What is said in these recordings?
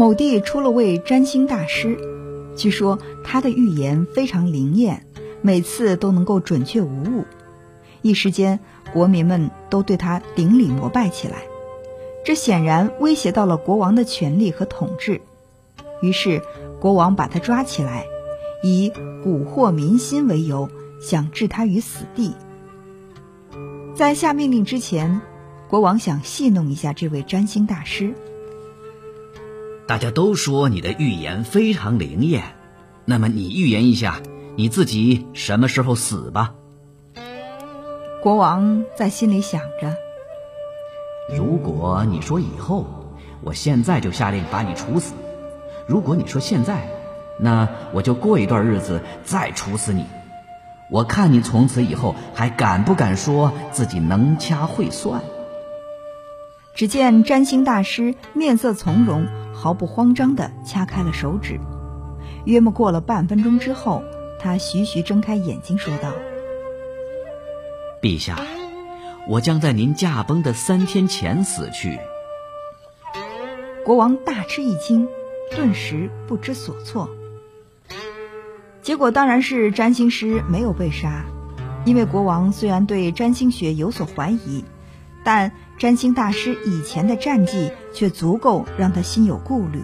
某地出了位占星大师，据说他的预言非常灵验，每次都能够准确无误。一时间，国民们都对他顶礼膜拜起来。这显然威胁到了国王的权力和统治。于是，国王把他抓起来，以蛊惑民心为由，想置他于死地。在下命令之前，国王想戏弄一下这位占星大师。大家都说你的预言非常灵验，那么你预言一下你自己什么时候死吧？国王在心里想着：如果你说以后，我现在就下令把你处死；如果你说现在，那我就过一段日子再处死你。我看你从此以后还敢不敢说自己能掐会算？只见占星大师面色从容。毫不慌张地掐开了手指，约莫过了半分钟之后，他徐徐睁开眼睛说道：“陛下，我将在您驾崩的三天前死去。”国王大吃一惊，顿时不知所措。结果当然是占星师没有被杀，因为国王虽然对占星学有所怀疑，但。占星大师以前的战绩却足够让他心有顾虑。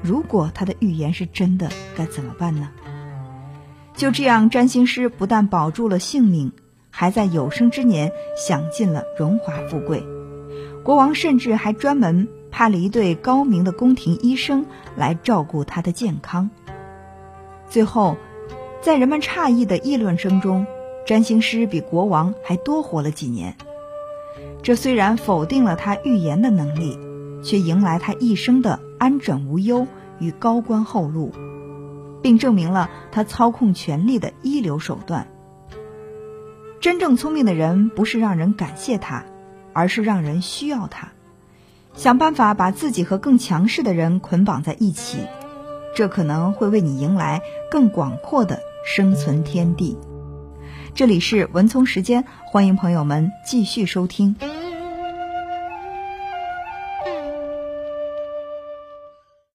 如果他的预言是真的，该怎么办呢？就这样，占星师不但保住了性命，还在有生之年享尽了荣华富贵。国王甚至还专门派了一对高明的宫廷医生来照顾他的健康。最后，在人们诧异的议论声中，占星师比国王还多活了几年。这虽然否定了他预言的能力，却迎来他一生的安枕无忧与高官厚禄，并证明了他操控权力的一流手段。真正聪明的人不是让人感谢他，而是让人需要他，想办法把自己和更强势的人捆绑在一起，这可能会为你迎来更广阔的生存天地。这里是文聪时间，欢迎朋友们继续收听。